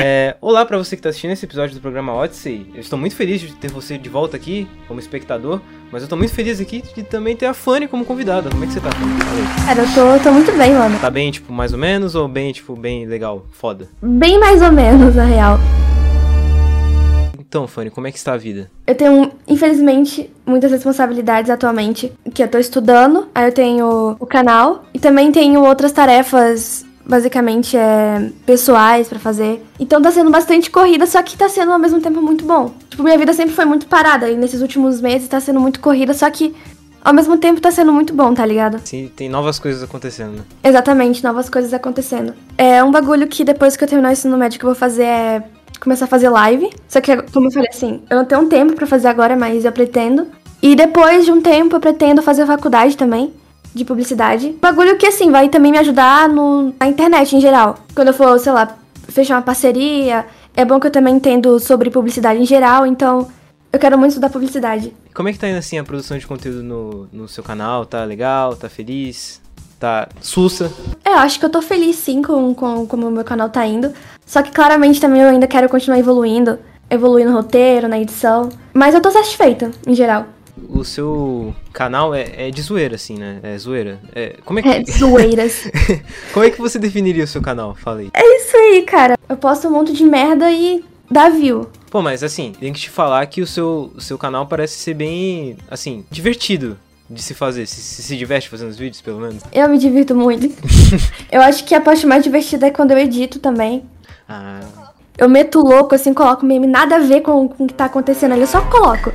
É, olá para você que tá assistindo esse episódio do programa Odyssey. Eu estou muito feliz de ter você de volta aqui como espectador, mas eu tô muito feliz aqui de também ter a Fanny como convidada. Como é que você tá, Fanny? Cara, eu tô, tô muito bem, mano. Tá bem, tipo, mais ou menos ou bem, tipo, bem legal, foda? Bem mais ou menos, na real. Então, Fanny, como é que está a vida? Eu tenho, infelizmente, muitas responsabilidades atualmente, que eu tô estudando, aí eu tenho o canal e também tenho outras tarefas basicamente é pessoais pra fazer. Então tá sendo bastante corrida, só que tá sendo ao mesmo tempo muito bom. Tipo, minha vida sempre foi muito parada e nesses últimos meses tá sendo muito corrida, só que ao mesmo tempo tá sendo muito bom, tá ligado? Sim, tem novas coisas acontecendo, né? Exatamente, novas coisas acontecendo. É um bagulho que depois que eu terminar o ensino médio que eu vou fazer é começar a fazer live. Só que, como eu falei assim, eu não tenho um tempo pra fazer agora, mas eu pretendo. E depois de um tempo eu pretendo fazer faculdade também de publicidade. Bagulho que, assim, vai também me ajudar no, na internet em geral. Quando eu for, sei lá, fechar uma parceria, é bom que eu também entendo sobre publicidade em geral, então eu quero muito estudar publicidade. Como é que tá indo, assim, a produção de conteúdo no, no seu canal? Tá legal? Tá feliz? Tá sussa? É, eu acho que eu tô feliz, sim, com, com como o meu canal tá indo. Só que, claramente, também eu ainda quero continuar evoluindo. Evoluir no roteiro, na edição. Mas eu tô satisfeita, em geral o seu canal é, é, de zoeira, assim, né? É zoeira. É, como é que... É, zoeiras. como é que você definiria o seu canal? Fala aí. É isso aí, cara. Eu posto um monte de merda e dá view. Pô, mas assim, tem que te falar que o seu, o seu canal parece ser bem, assim, divertido de se fazer. Se, se, se diverte fazendo os vídeos, pelo menos? Eu me divirto muito. eu acho que a parte mais divertida é quando eu edito também. Ah. Eu meto louco, assim, coloco meme nada a ver com, com o que tá acontecendo ali, eu só coloco.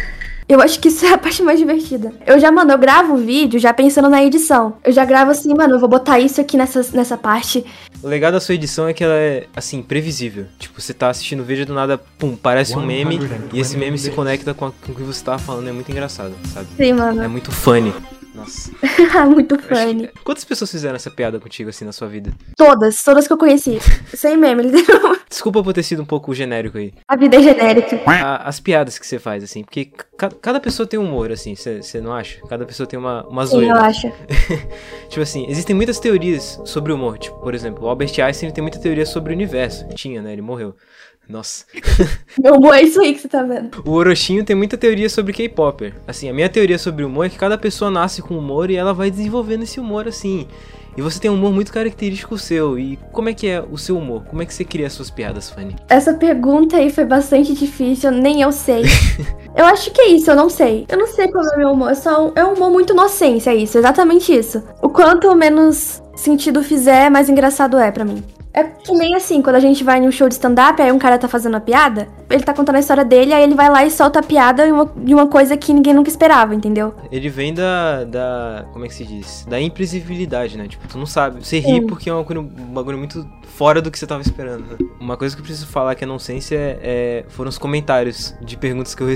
Eu acho que isso é a parte mais divertida. Eu já, mano, eu gravo o vídeo já pensando na edição. Eu já gravo assim, mano, eu vou botar isso aqui nessa, nessa parte. O legal da sua edição é que ela é, assim, previsível. Tipo, você tá assistindo o vídeo do nada, pum, parece um meme e esse meme se conecta com, a, com o que você tava falando. É muito engraçado, sabe? Sim, mano. É muito funny. Nossa. Muito funny. Quantas pessoas fizeram essa piada contigo, assim, na sua vida? Todas, todas que eu conheci. Sem meme, literalmente. Desculpa por ter sido um pouco genérico aí. A vida é genérica. A, as piadas que você faz, assim, porque ca cada pessoa tem um humor, assim, você não acha? Cada pessoa tem uma, uma Sim, eu acho. tipo assim, existem muitas teorias sobre o humor. Tipo, por exemplo, o Albert Einstein tem muita teoria sobre o universo. Tinha, né? Ele morreu. Nossa. Meu humor é isso aí que você tá vendo. O Orochinho tem muita teoria sobre K-Popper. Assim, a minha teoria sobre humor é que cada pessoa nasce com humor e ela vai desenvolvendo esse humor assim. E você tem um humor muito característico seu. E como é que é o seu humor? Como é que você cria as suas piadas, Fanny? Essa pergunta aí foi bastante difícil, nem eu sei. eu acho que é isso, eu não sei. Eu não sei qual é o meu humor. É, só um, é um humor muito inocência, é isso, exatamente isso. O quanto menos sentido fizer, mais engraçado é para mim. É que nem assim, quando a gente vai em um show de stand-up, aí um cara tá fazendo uma piada, ele tá contando a história dele, aí ele vai lá e solta a piada de uma, de uma coisa que ninguém nunca esperava, entendeu? Ele vem da, da. Como é que se diz? Da imprevisibilidade, né? Tipo, tu não sabe. Você ri Sim. porque é um bagulho, um bagulho muito fora do que você tava esperando. Né? Uma coisa que eu preciso falar que é nonsense é, é, foram os comentários de perguntas que eu,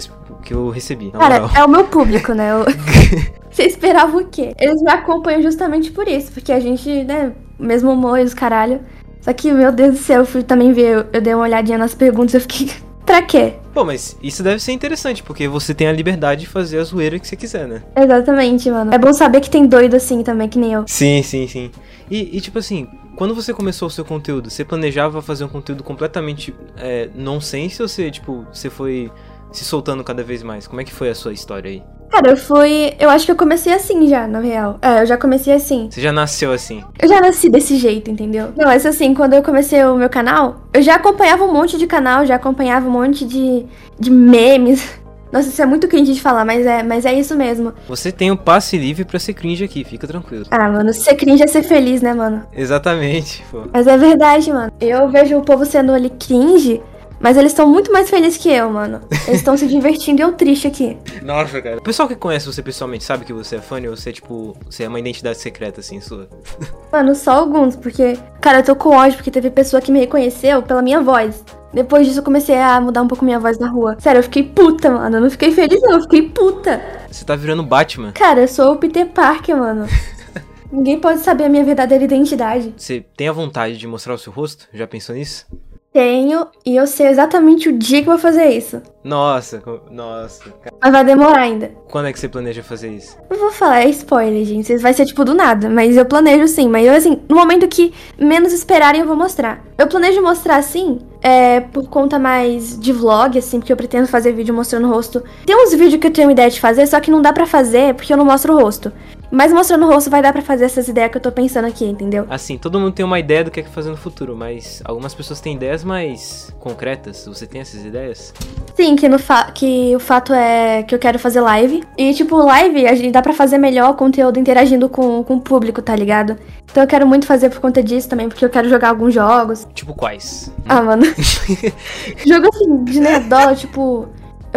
que eu recebi. Cara, moral. é o meu público, né? Eu... Você esperava o quê? Eles me acompanham justamente por isso, porque a gente, né, mesmo humor e os caralho. Só que, meu Deus do céu, eu fui também ver, eu, eu dei uma olhadinha nas perguntas e eu fiquei. pra quê? Pô, mas isso deve ser interessante, porque você tem a liberdade de fazer a zoeira que você quiser, né? Exatamente, mano. É bom saber que tem doido assim também, que nem eu. Sim, sim, sim. E, e tipo assim, quando você começou o seu conteúdo, você planejava fazer um conteúdo completamente é, nonsense ou você, tipo, você foi se soltando cada vez mais? Como é que foi a sua história aí? Cara, eu fui. Eu acho que eu comecei assim já, na real. É, eu já comecei assim. Você já nasceu assim? Eu já nasci desse jeito, entendeu? Não, mas assim, quando eu comecei o meu canal, eu já acompanhava um monte de canal, já acompanhava um monte de, de memes. Nossa, isso é muito cringe de falar, mas é, mas é isso mesmo. Você tem o um passe livre pra ser cringe aqui, fica tranquilo. Ah, mano, ser cringe é ser feliz, né, mano? Exatamente, pô. Mas é verdade, mano. Eu vejo o povo sendo ali cringe mas eles estão muito mais felizes que eu, mano. Eles estão se divertindo e eu triste aqui. Nossa, cara. O pessoal que conhece você pessoalmente sabe que você é fã ou você é, tipo, você é uma identidade secreta, assim, sua? Mano, só alguns, porque, cara, eu tô com ódio porque teve pessoa que me reconheceu pela minha voz. Depois disso eu comecei a mudar um pouco minha voz na rua. Sério, eu fiquei puta, mano. Eu não fiquei feliz, não, eu fiquei puta. Você tá virando Batman. Cara, eu sou o Peter Parker, mano. Ninguém pode saber a minha verdadeira identidade. Você tem a vontade de mostrar o seu rosto? Já pensou nisso? Tenho, e eu sei exatamente o dia que vou fazer isso. Nossa, nossa. Mas vai demorar ainda. Quando é que você planeja fazer isso? Não vou falar, é spoiler, gente. Vai ser tipo do nada. Mas eu planejo sim. Mas eu, assim, no momento que menos esperarem, eu vou mostrar. Eu planejo mostrar assim é por conta mais de vlog, assim, porque eu pretendo fazer vídeo mostrando o rosto. Tem uns vídeos que eu tenho ideia de fazer, só que não dá pra fazer porque eu não mostro o rosto. Mas mostrando o rosto vai dar pra fazer essas ideias que eu tô pensando aqui, entendeu? Assim, todo mundo tem uma ideia do que é que fazer no futuro, mas algumas pessoas têm ideias mais concretas. Você tem essas ideias? Sim, que, no que o fato é que eu quero fazer live. E, tipo, live a gente dá pra fazer melhor conteúdo interagindo com, com o público, tá ligado? Então eu quero muito fazer por conta disso também, porque eu quero jogar alguns jogos. Tipo quais? Ah, mano. Jogo assim, de nerdola, tipo.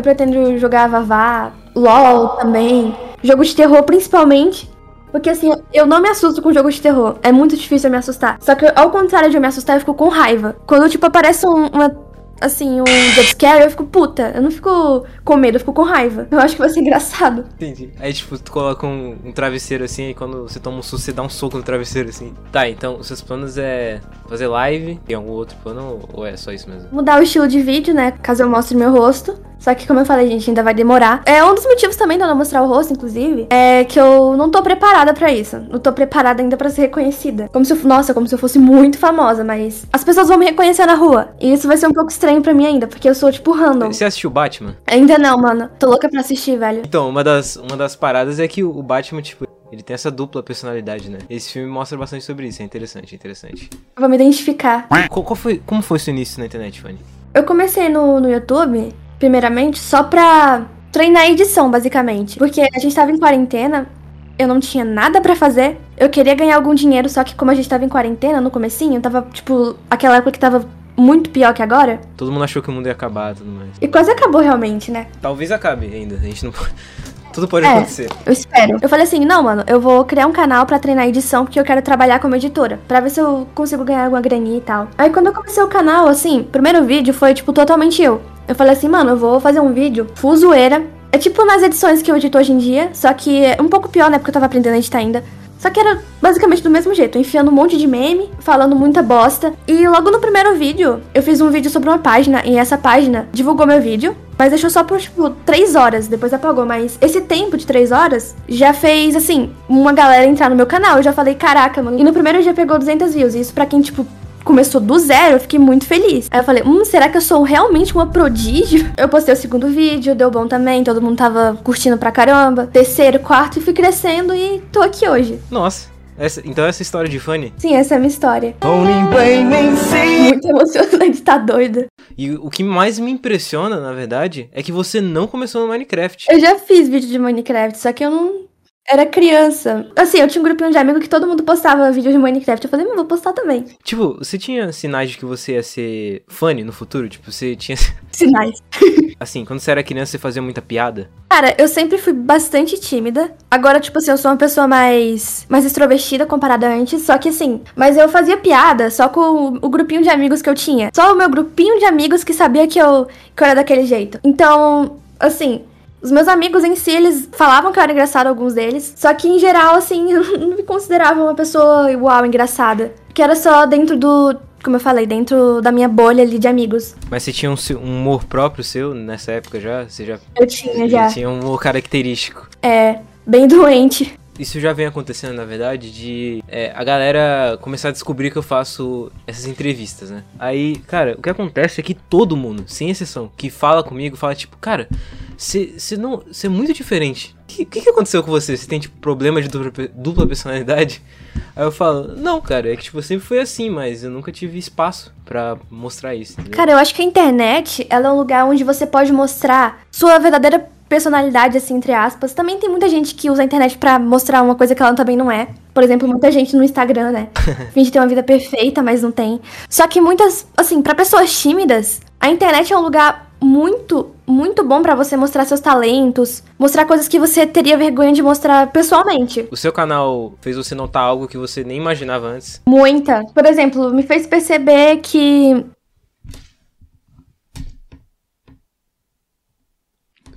Eu pretendo jogar Vavá, LOL também. Jogo de terror, principalmente. Porque assim, eu não me assusto com jogo de terror. É muito difícil eu me assustar. Só que ao contrário de eu me assustar, eu fico com raiva. Quando, tipo, aparece um, uma assim, um jumpscare, eu fico puta. Eu não fico com medo, eu fico com raiva. Eu acho que vai ser engraçado. Entendi. Aí, tipo, tu coloca um, um travesseiro assim, e quando você toma um susto, você dá um soco no travesseiro assim. Tá, então, os seus planos é fazer live. Tem algum outro plano ou é só isso mesmo? Mudar o estilo de vídeo, né? Caso eu mostre meu rosto. Só que, como eu falei, gente, ainda vai demorar. É um dos motivos também de eu não mostrar o rosto, inclusive, é que eu não tô preparada para isso. Não tô preparada ainda para ser reconhecida. Como se eu, nossa, como se eu fosse muito famosa, mas as pessoas vão me reconhecer na rua. E isso vai ser um pouco estranho para mim ainda, porque eu sou tipo random. Você assistiu Batman? Ainda não, mano. Tô louca pra assistir, velho. Então, uma das, uma das paradas é que o Batman, tipo, ele tem essa dupla personalidade, né? Esse filme mostra bastante sobre isso, é interessante, é interessante. Eu vou me identificar. Qual, qual foi, como foi o seu início na internet, Fanny? Eu comecei no, no YouTube primeiramente, só pra treinar edição, basicamente. Porque a gente tava em quarentena, eu não tinha nada para fazer. Eu queria ganhar algum dinheiro, só que como a gente tava em quarentena no comecinho, tava, tipo, aquela época que tava muito pior que agora. Todo mundo achou que o mundo ia acabar e tudo mais. E quase acabou realmente, né? Talvez acabe ainda, a gente não Tudo pode é, acontecer. Eu espero. Eu falei assim: não, mano, eu vou criar um canal para treinar edição porque eu quero trabalhar como editora. Pra ver se eu consigo ganhar alguma graninha e tal. Aí quando eu comecei o canal, assim, primeiro vídeo foi, tipo, totalmente eu. Eu falei assim, mano, eu vou fazer um vídeo full zoeira. É tipo nas edições que eu edito hoje em dia, só que é um pouco pior, né? Porque eu tava aprendendo a editar ainda. Só que era basicamente do mesmo jeito, enfiando um monte de meme, falando muita bosta. E logo no primeiro vídeo, eu fiz um vídeo sobre uma página, e essa página divulgou meu vídeo, mas deixou só por, tipo, 3 horas, depois apagou. Mas esse tempo de 3 horas já fez, assim, uma galera entrar no meu canal. Eu já falei, caraca, mano. E no primeiro dia pegou 200 views. E isso pra quem, tipo, começou do zero, eu fiquei muito feliz. Aí eu falei, hum, será que eu sou realmente uma prodígio? Eu postei o segundo vídeo, deu bom também, todo mundo tava curtindo pra caramba. Terceiro, quarto, e fui crescendo e tô aqui hoje. Nossa. Essa, então essa história de Fanny? Sim, essa é a minha história. Muito emocionante, tá doida. E o que mais me impressiona, na verdade, é que você não começou no Minecraft. Eu já fiz vídeo de Minecraft, só que eu não era criança. Assim, eu tinha um grupinho de amigos que todo mundo postava vídeos de Minecraft. Eu falei, vou postar também. Tipo, você tinha sinais de que você ia ser funny no futuro? Tipo, você tinha. Sinais. assim, quando você era criança, você fazia muita piada? Cara, eu sempre fui bastante tímida. Agora, tipo assim, eu sou uma pessoa mais, mais extrovertida comparada a antes. Só que assim, mas eu fazia piada só com o, o grupinho de amigos que eu tinha. Só o meu grupinho de amigos que sabia que eu, que eu era daquele jeito. Então, assim, os meus amigos em si, eles falavam que eu era engraçada, alguns deles. Só que, em geral, assim, eu não me considerava uma pessoa igual, engraçada. Que era só dentro do. Como eu falei, dentro da minha bolha ali de amigos. Mas você tinha um, um humor próprio seu nessa época já? Você já. Eu tinha, já. Tinha um humor característico. É, bem doente isso já vem acontecendo, na verdade, de é, a galera começar a descobrir que eu faço essas entrevistas, né? Aí, cara, o que acontece é que todo mundo, sem exceção, que fala comigo, fala tipo, cara, você não. Você é muito diferente. O que, que, que, aconteceu com você? Você tem, tipo, problema de dupla, dupla, personalidade? Aí eu falo, não, cara, é que, tipo, sempre foi assim, mas eu nunca tive espaço para mostrar isso. Entendeu? Cara, eu acho que a internet, ela é um lugar onde você pode mostrar sua verdadeira personalidade, assim, entre aspas. Também tem muita gente que usa a internet para mostrar uma coisa que ela também não é. Por exemplo, muita gente no Instagram, né? Finge ter uma vida perfeita, mas não tem. Só que muitas, assim, para pessoas tímidas, a internet é um lugar muito, muito bom para você mostrar seus talentos, mostrar coisas que você teria vergonha de mostrar pessoalmente. O seu canal fez você notar algo que você nem imaginava antes? Muita. Por exemplo, me fez perceber que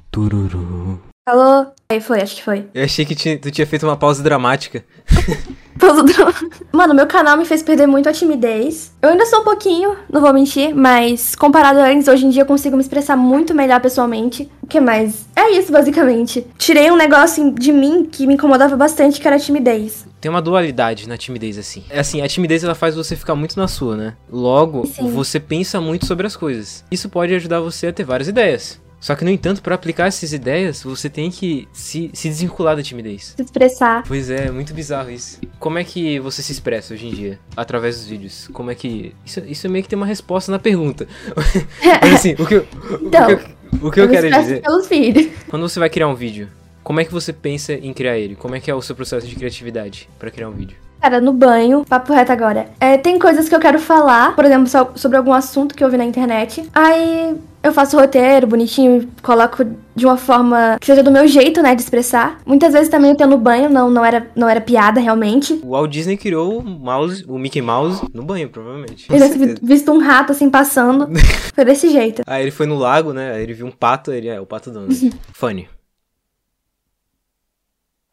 Tururu. Alô? Aí foi, acho que foi. Eu achei que tinha- tu tinha feito uma pausa dramática. Pausa dra- Mano, meu canal me fez perder muito a timidez. Eu ainda sou um pouquinho, não vou mentir, mas comparado a antes, hoje em dia eu consigo me expressar muito melhor pessoalmente. O que mais? É isso, basicamente. Tirei um negócio de mim que me incomodava bastante, que era a timidez. Tem uma dualidade na timidez, assim. É assim, a timidez ela faz você ficar muito na sua, né? Logo, Sim. você pensa muito sobre as coisas. Isso pode ajudar você a ter várias ideias. Só que, no entanto, pra aplicar essas ideias, você tem que se, se desvincular da timidez. Se expressar. Pois é, é muito bizarro isso. Como é que você se expressa hoje em dia? Através dos vídeos? Como é que. Isso, isso meio que tem uma resposta na pergunta. Mas assim, o que, eu- Então, o que, eu- o que eu me quero dizer. pelos filhos. Quando você vai criar um vídeo, como é que você pensa em criar ele? Como é que é o seu processo de criatividade pra criar um vídeo? Cara, no banho, papo reto agora. É, tem coisas que eu quero falar, por exemplo, so- sobre algum assunto que eu vi na internet. Aí eu faço roteiro bonitinho, coloco de uma forma que seja do meu jeito, né, de expressar. Muitas vezes também eu tenho no banho, não, não, era, não era piada realmente. O Walt Disney criou o mouse, o Mickey Mouse no banho, provavelmente. Vi- certeza. visto um rato assim passando. Foi desse jeito. Aí ele foi no lago, né? Aí ele viu um pato, ele é o pato Donald. Funny.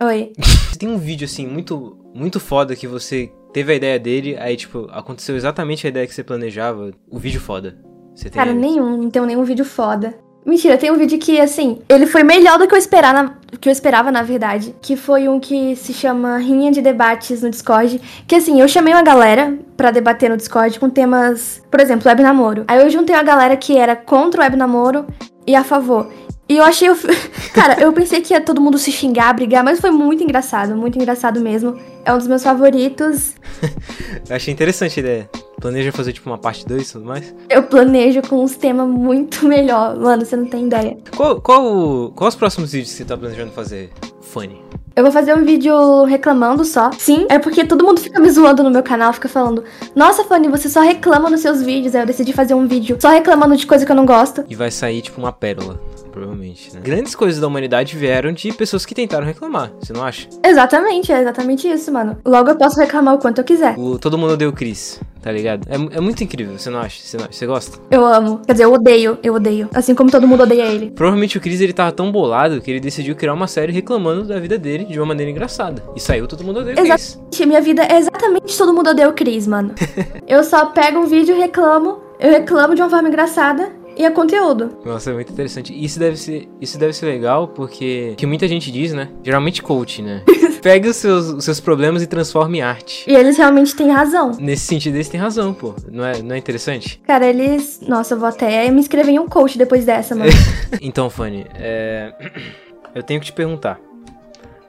Oi. Tem um vídeo assim muito muito foda que você teve a ideia dele, aí tipo, aconteceu exatamente a ideia que você planejava. O vídeo foda. Você tem Cara, ele? nenhum, não tenho nenhum vídeo foda. Mentira, tem um vídeo que, assim, ele foi melhor do que eu esperar na- que eu esperava, na verdade. Que foi um que se chama Rinha de Debates no Discord. Que assim, eu chamei uma galera pra debater no Discord com temas, por exemplo, web namoro. Aí eu juntei uma galera que era contra o web namoro e a favor. E eu achei. o Cara, eu pensei que ia todo mundo se xingar, brigar, mas foi muito engraçado, muito engraçado mesmo. É um dos meus favoritos. Eu achei interessante a ideia. Planeja fazer tipo uma parte 2 e tudo mais? Eu planejo com uns temas muito melhor. Mano, você não tem ideia. Qual, qual, qual os próximos vídeos que você tá planejando fazer? Funny. Eu vou fazer um vídeo reclamando só. Sim, é porque todo mundo fica me zoando no meu canal, fica falando: Nossa, Fanny, você só reclama nos seus vídeos. Aí eu decidi fazer um vídeo só reclamando de coisa que eu não gosto. E vai sair tipo uma pérola, provavelmente, né? Grandes coisas da humanidade vieram de pessoas que tentaram reclamar, você não acha? Exatamente, é exatamente isso, mano. Logo eu posso reclamar o quanto eu quiser. O Todo Mundo Odeia o Chris, tá ligado? É, é muito incrível, você não acha? Você, não- você gosta? Eu amo. Quer dizer, eu odeio, eu odeio. Assim como todo mundo odeia ele. Provavelmente o Chris ele tava tão bolado que ele decidiu criar uma série reclamando da vida dele de uma maneira engraçada. E saiu Todo Mundo Odeia o Chris. Exatamente, minha vida é exatamente todo mundo odeia o Cris, mano. eu só pego um vídeo e reclamo. Eu reclamo de uma forma engraçada. E é conteúdo. Nossa, é muito interessante. Isso deve ser, isso deve ser legal porque que muita gente diz, né? Geralmente coach, né? Pega os seus, os seus problemas e transforma em arte. E eles realmente têm razão. Nesse sentido, eles têm razão, pô. Não é, não é interessante? Cara, eles. Nossa, eu vou até me inscrever em um coach depois dessa, mano. Então, Fanny, é... eu tenho que te perguntar.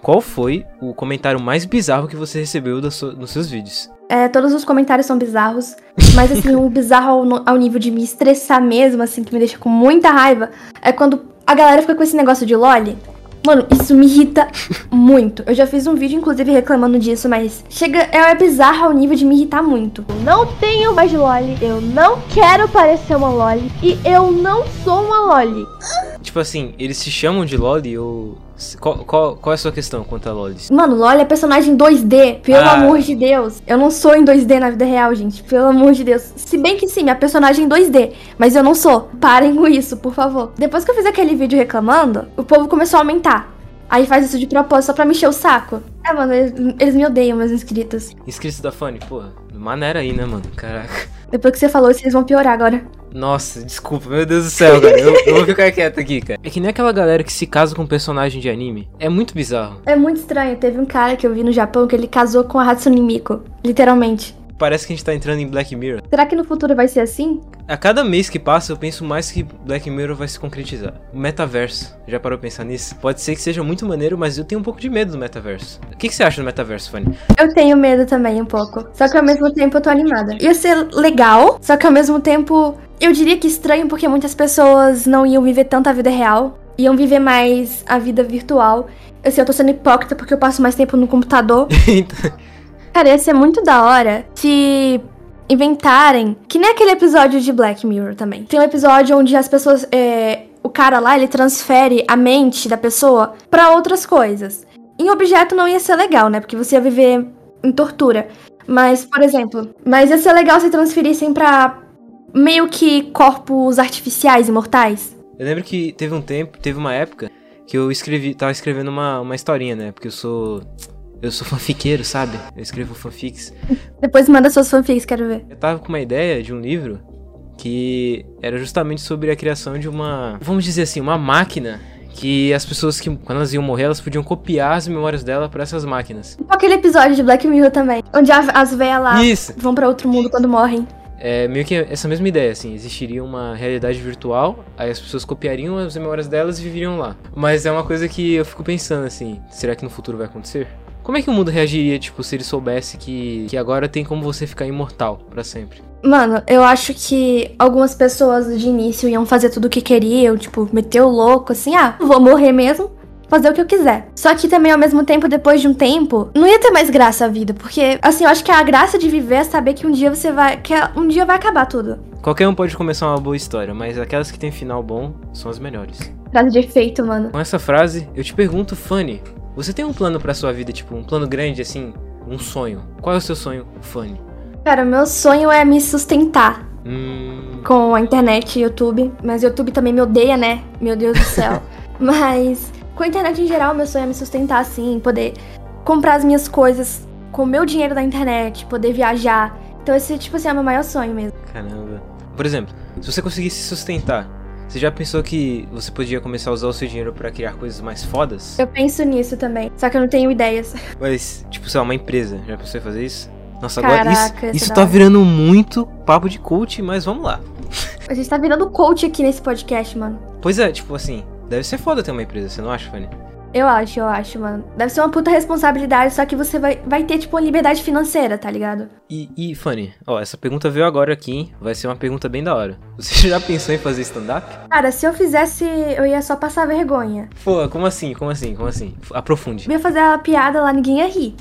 Qual foi o comentário mais bizarro que você recebeu nos seus vídeos? É, todos os comentários são bizarros. Mas, assim, um bizarro ao, ao nível de me estressar mesmo, assim, que me deixa com muita raiva, é quando a galera fica com esse negócio de loli. Mano, isso me irrita muito. Eu já fiz um vídeo, inclusive, reclamando disso, mas chega. É, é bizarro ao nível de me irritar muito. Eu não tenho mais loli, eu não quero parecer uma loli e eu não sou uma loli. Tipo assim, eles se chamam de Loli ou. Qual, qual, qual é a sua questão quanto a Lolis? Mano, loli é personagem 2D, pelo Ah. amor de Deus. Eu não sou em 2D na vida real, gente. Pelo amor de Deus. Se bem que sim, minha personagem é em 2D, mas eu não sou. Parem com isso, por favor. Depois que eu fiz aquele vídeo reclamando, o povo começou a aumentar. Aí faz isso de propósito só pra me encher o saco. É, mano, eles, eles me odeiam, meus inscritos. Inscritos da Fanny, pô, maneira aí, né, mano? Caraca. Depois que você falou isso, eles vão piorar agora. Nossa, desculpa, meu Deus do céu, cara. Eu, eu vou ficar quieto aqui, cara. É que nem aquela galera que se casa com um personagem de anime. É muito bizarro. É muito estranho. Teve um cara que eu vi no Japão que ele casou com a Hatsune Miku. Literalmente. Parece que a gente tá entrando em Black Mirror. Será que no futuro vai ser assim? A cada mês que passa, eu penso mais que Black Mirror vai se concretizar. O metaverso. Já parou pra pensar nisso? Pode ser que seja muito maneiro, mas eu tenho um pouco de medo do metaverso. O que, que você acha do metaverso, Fanny? Eu tenho medo também, um pouco. Só que ao mesmo tempo eu tô animada. Ia ser legal, só que ao mesmo tempo eu diria que estranho porque muitas pessoas não iam viver tanto a vida real. Iam viver mais a vida virtual. Assim, eu tô sendo hipócrita porque eu passo mais tempo no computador. Cara, ia ser muito da hora se inventarem. Que nem aquele episódio de Black Mirror também. Tem um episódio onde as pessoas. é, o cara lá, ele transfere a mente da pessoa pra outras coisas. Em objeto não ia ser legal, né? Porque você ia viver em tortura. Mas, por exemplo, mas ia ser legal se transferissem pra meio que corpos artificiais imortais. eu lembro que teve um tempo, teve uma época que eu escrevi, tava escrevendo uma, uma historinha, né? Porque eu sou. Eu sou fanfiqueiro, sabe? Eu escrevo fanfics. Depois manda suas fanfics, quero ver. Eu tava com uma ideia de um livro que era justamente sobre a criação de uma, vamos dizer assim, uma máquina que as pessoas que quando elas iam morrer, elas podiam copiar as memórias dela para essas máquinas. Aquele episódio de Black Mirror também, onde as velhas lá Isso. vão pra outro mundo quando morrem. É meio que essa mesma ideia, assim, existiria uma realidade virtual, aí as pessoas copiariam as memórias delas e viveriam lá. Mas é uma coisa que eu fico pensando assim, será que no futuro vai acontecer? Como é que o mundo reagiria, tipo, se ele soubesse que, que agora tem como você ficar imortal pra sempre? Mano, eu acho que algumas pessoas de início iam fazer tudo o que queriam, tipo, meter o louco, assim, ah, vou morrer mesmo, fazer o que eu quiser. Só que também, ao mesmo tempo, depois de um tempo, não ia ter mais graça a vida, porque, assim, eu acho que a graça de viver é saber que um dia você vai. que um dia vai acabar tudo. Qualquer um pode começar uma boa história, mas aquelas que têm final bom são as melhores. Frase de efeito, mano. Com essa frase, eu te pergunto, Fanny, você tem um plano pra sua vida, tipo, um plano grande, assim, um sonho? Qual é o seu sonho, Fanny? Cara, meu sonho é me sustentar Hum. com a internet e YouTube. Mas o YouTube também me odeia, né? Meu Deus do céu. mas com a internet em geral, meu sonho é me sustentar assim, poder comprar as minhas coisas com o meu dinheiro da internet, poder viajar. Então esse, tipo assim, é o meu maior sonho mesmo. Caramba. Por exemplo, se você conseguisse se sustentar, você já pensou que você podia começar a usar o seu dinheiro pra criar coisas mais fodas? Eu penso nisso também, só que eu não tenho ideias. Mas, tipo, sei lá, uma empresa. Já pensou em fazer isso? Nossa, agora Caraca, isso, isso isso é tá virando muito papo de coach, mas vamos lá. A gente tá virando coach aqui nesse podcast, mano. Pois é, tipo assim, deve ser foda ter uma empresa, você não acha, Fanny? Eu acho, eu acho, mano. Deve ser uma puta responsabilidade, só que você vai, vai ter, tipo, uma liberdade financeira, tá ligado? E, e, Fanny, ó, essa pergunta veio agora aqui, hein? Vai ser uma pergunta bem da hora. Você já pensou em fazer stand-up? Cara, se eu fizesse, eu ia só passar vergonha. Pô, como assim? Como assim? Como assim? Aprofunde. Eu ia fazer a piada lá, ninguém ia rir.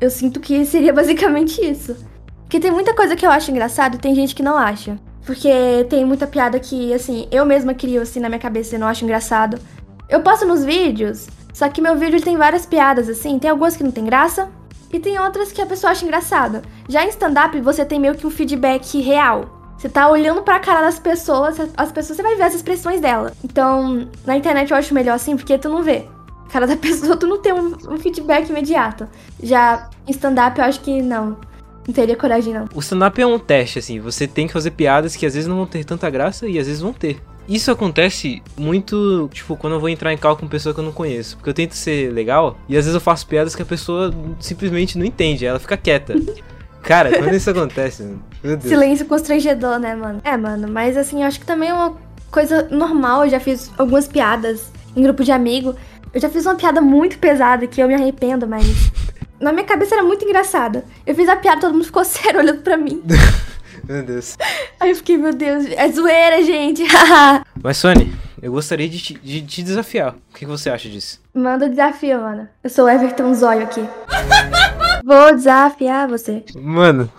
Eu sinto que seria basicamente isso. Porque tem muita coisa que eu acho engraçado e tem gente que não acha. Porque tem muita piada que, assim, eu mesma crio assim na minha cabeça e não acho engraçado. Eu posto nos vídeos, só que meu vídeo tem várias piadas, assim. Tem algumas que não tem graça e tem outras que a pessoa acha engraçado. Já em stand-up, você tem meio que um feedback real. Você tá olhando pra cara das pessoas, as pessoas, você vai ver as expressões dela. Então, na internet eu acho melhor assim, porque tu não vê. A cara da pessoa, tu não tem um, um feedback imediato. Já em stand-up, eu acho que não. Não teria coragem, não. O stand-up é um teste, assim. Você tem que fazer piadas que às vezes não vão ter tanta graça e às vezes vão ter. Isso acontece muito, tipo, quando eu vou entrar em cal com pessoa que eu não conheço. Porque eu tento ser legal e às vezes eu faço piadas que a pessoa simplesmente não entende. Ela fica quieta. Cara, quando isso acontece, meu Deus. Silêncio constrangedor, né, mano? É, mano, mas assim, eu acho que também é uma coisa normal. Eu já fiz algumas piadas em grupo de amigo. Eu já fiz uma piada muito pesada que eu me arrependo, mas. Na minha cabeça era muito engraçada. Eu fiz a piada, todo mundo ficou sério olhando pra mim. Meu Deus. Aí eu fiquei, meu Deus, é zoeira, gente. Mas, Sony, eu gostaria de te, de te desafiar. O que que você acha disso? Manda o desafio, mano. Eu sou o Everton Zóio aqui. Vou desafiar você. Mano.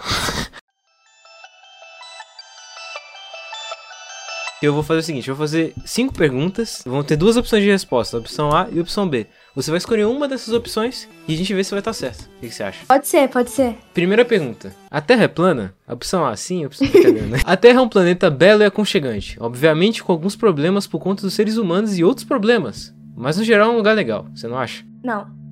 Eu vou fazer o seguinte, eu vou fazer cinco perguntas, vão ter duas opções de resposta, opção A e opção B. Você vai escolher uma dessas opções e a gente vê se vai estar certo. O que, que você acha? Pode ser, pode ser. Primeira pergunta. A Terra é plana? A opção A, sim, a opção B, cadê, né? A Terra é um planeta belo e aconchegante, obviamente com alguns problemas por conta dos seres humanos e outros problemas. Mas no geral é um lugar legal, você não acha? Não.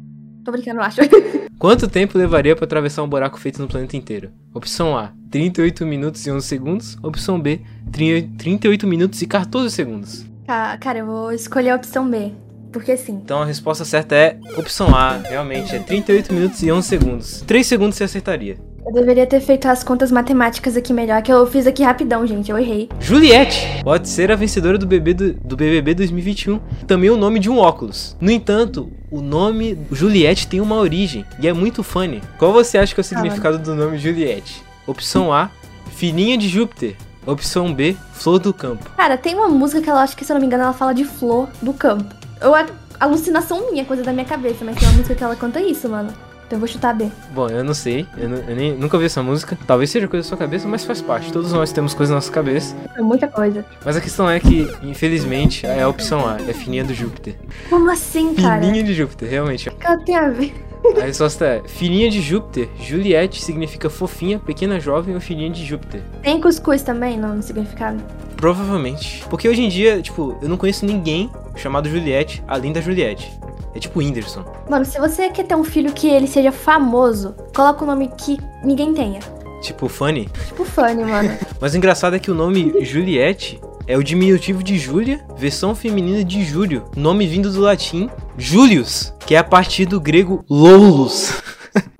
Tô brincando, acho. Quanto tempo levaria para atravessar um buraco feito no planeta inteiro? Opção A, 38 minutos e 11 segundos. Opção B, 30 38 minutos e 14 segundos. Tá, cara, eu vou escolher a opção B. Porque sim. Então a resposta certa é opção A, realmente, é 38 minutos e 11 segundos. 3 segundos você acertaria. Eu deveria ter feito as contas matemáticas aqui melhor, que eu fiz aqui rapidão, gente. Eu errei. Juliette pode ser a vencedora do, BB do, do BBB 2021, também o nome de um óculos. No entanto, o nome Juliette tem uma origem e é muito funny. Qual você acha que é o significado do nome Juliette? Opção A, filhinha de Júpiter. Opção B, flor do campo. Cara, tem uma música que ela acho que, se eu não me engano, ela fala de flor do campo. Eu, a alucinação minha, coisa da minha cabeça, mas tem uma música que ela canta isso, mano. Então eu vou chutar B. Bom, eu não sei, eu, nu- eu nem, nunca ouvi essa música. Talvez seja coisa da sua cabeça, mas faz parte. Todos nós temos coisa na nossa cabeça. É muita coisa. Mas a questão é que, infelizmente, é a opção A, é fininha do Júpiter. Como assim, cara? Fininha de Júpiter, realmente. O que ela tem a ver? A resposta é: filhinha de Júpiter. Juliette significa fofinha, pequena jovem ou filhinha de Júpiter. Tem cuscuz também no significado? Provavelmente. Porque hoje em dia, tipo, eu não conheço ninguém chamado Juliette além da Juliette. É tipo Whindersson. Mano, se você quer ter um filho que ele seja famoso, coloca um nome que ninguém tenha. Tipo Fanny. Tipo Fanny, mano. Mas o engraçado é que o nome Juliette é o diminutivo de Júlia, versão feminina de Júlio, nome vindo do latim Julius, que é a partir do grego Lolus.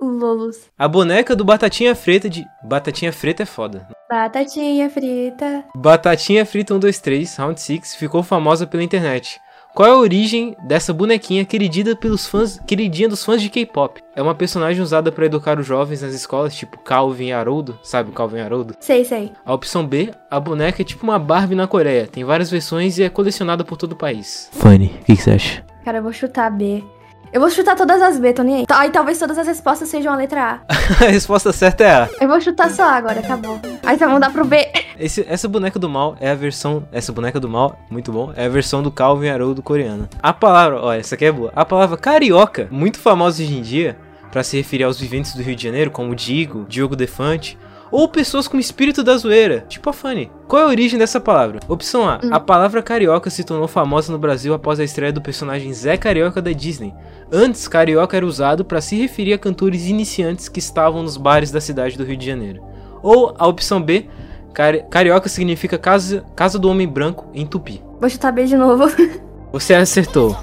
Lolos. A boneca do Batatinha Frita de. Batatinha Frita é foda. Batatinha frita. Batatinha Frita 123, Round 6, ficou famosa pela internet. Qual é a origem dessa bonequinha queridida pelos fãs, queridinha dos fãs de K-pop? É uma personagem usada para educar os jovens nas escolas, tipo Calvin e Haroldo, sabe o Calvin e Haroldo? Sei, sei. A opção B, a boneca é tipo uma Barbie na Coreia, tem várias versões e é colecionada por todo o país. Fanny, o que, que você acha? Cara, eu vou chutar B. Eu vou chutar todas as B, tô nem aí. Tá, Aí talvez todas as respostas sejam a letra A. a resposta certa é A. Eu vou chutar só A agora, acabou. Aí tá, vamos dar pro B. Esse- essa boneca do mal é a versão. Essa boneca do mal, muito bom, é a versão do Calvin Haroldo coreano. A palavra, ó, essa aqui é boa. A palavra carioca, muito famosa hoje em dia, pra se referir aos viventes do Rio de Janeiro, como Digo, Diogo Defante, ou pessoas com espírito da zoeira, tipo a Fanny. Qual é a origem dessa palavra? Opção A: A palavra carioca se tornou famosa no Brasil após a estreia do personagem Zé Carioca da Disney. Antes, carioca era usado pra se referir a cantores iniciantes que estavam nos bares da cidade do Rio de Janeiro. Ou a opção B: Cari- Carioca significa casa, casa do homem branco em tupi. Vou chutar B de novo. Você acertou.